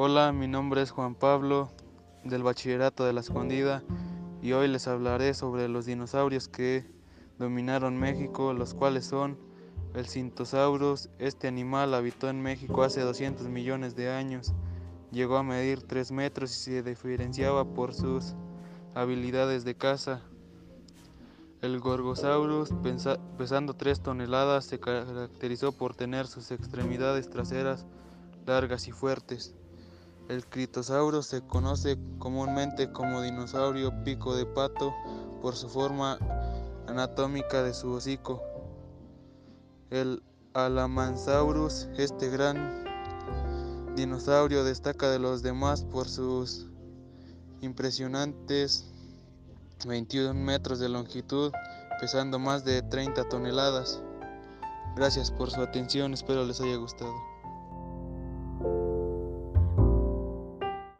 Hola, mi nombre es Juan Pablo del Bachillerato de la Escondida y hoy les hablaré sobre los dinosaurios que dominaron México, los cuales son el Cintosaurus. Este animal habitó en México hace 200 millones de años, llegó a medir 3 metros y se diferenciaba por sus habilidades de caza. El Gorgosaurus, pesando 3 toneladas, se caracterizó por tener sus extremidades traseras largas y fuertes. El Critosaurus se conoce comúnmente como dinosaurio pico de pato por su forma anatómica de su hocico. El Alamansaurus, este gran dinosaurio, destaca de los demás por sus impresionantes 21 metros de longitud, pesando más de 30 toneladas. Gracias por su atención, espero les haya gustado.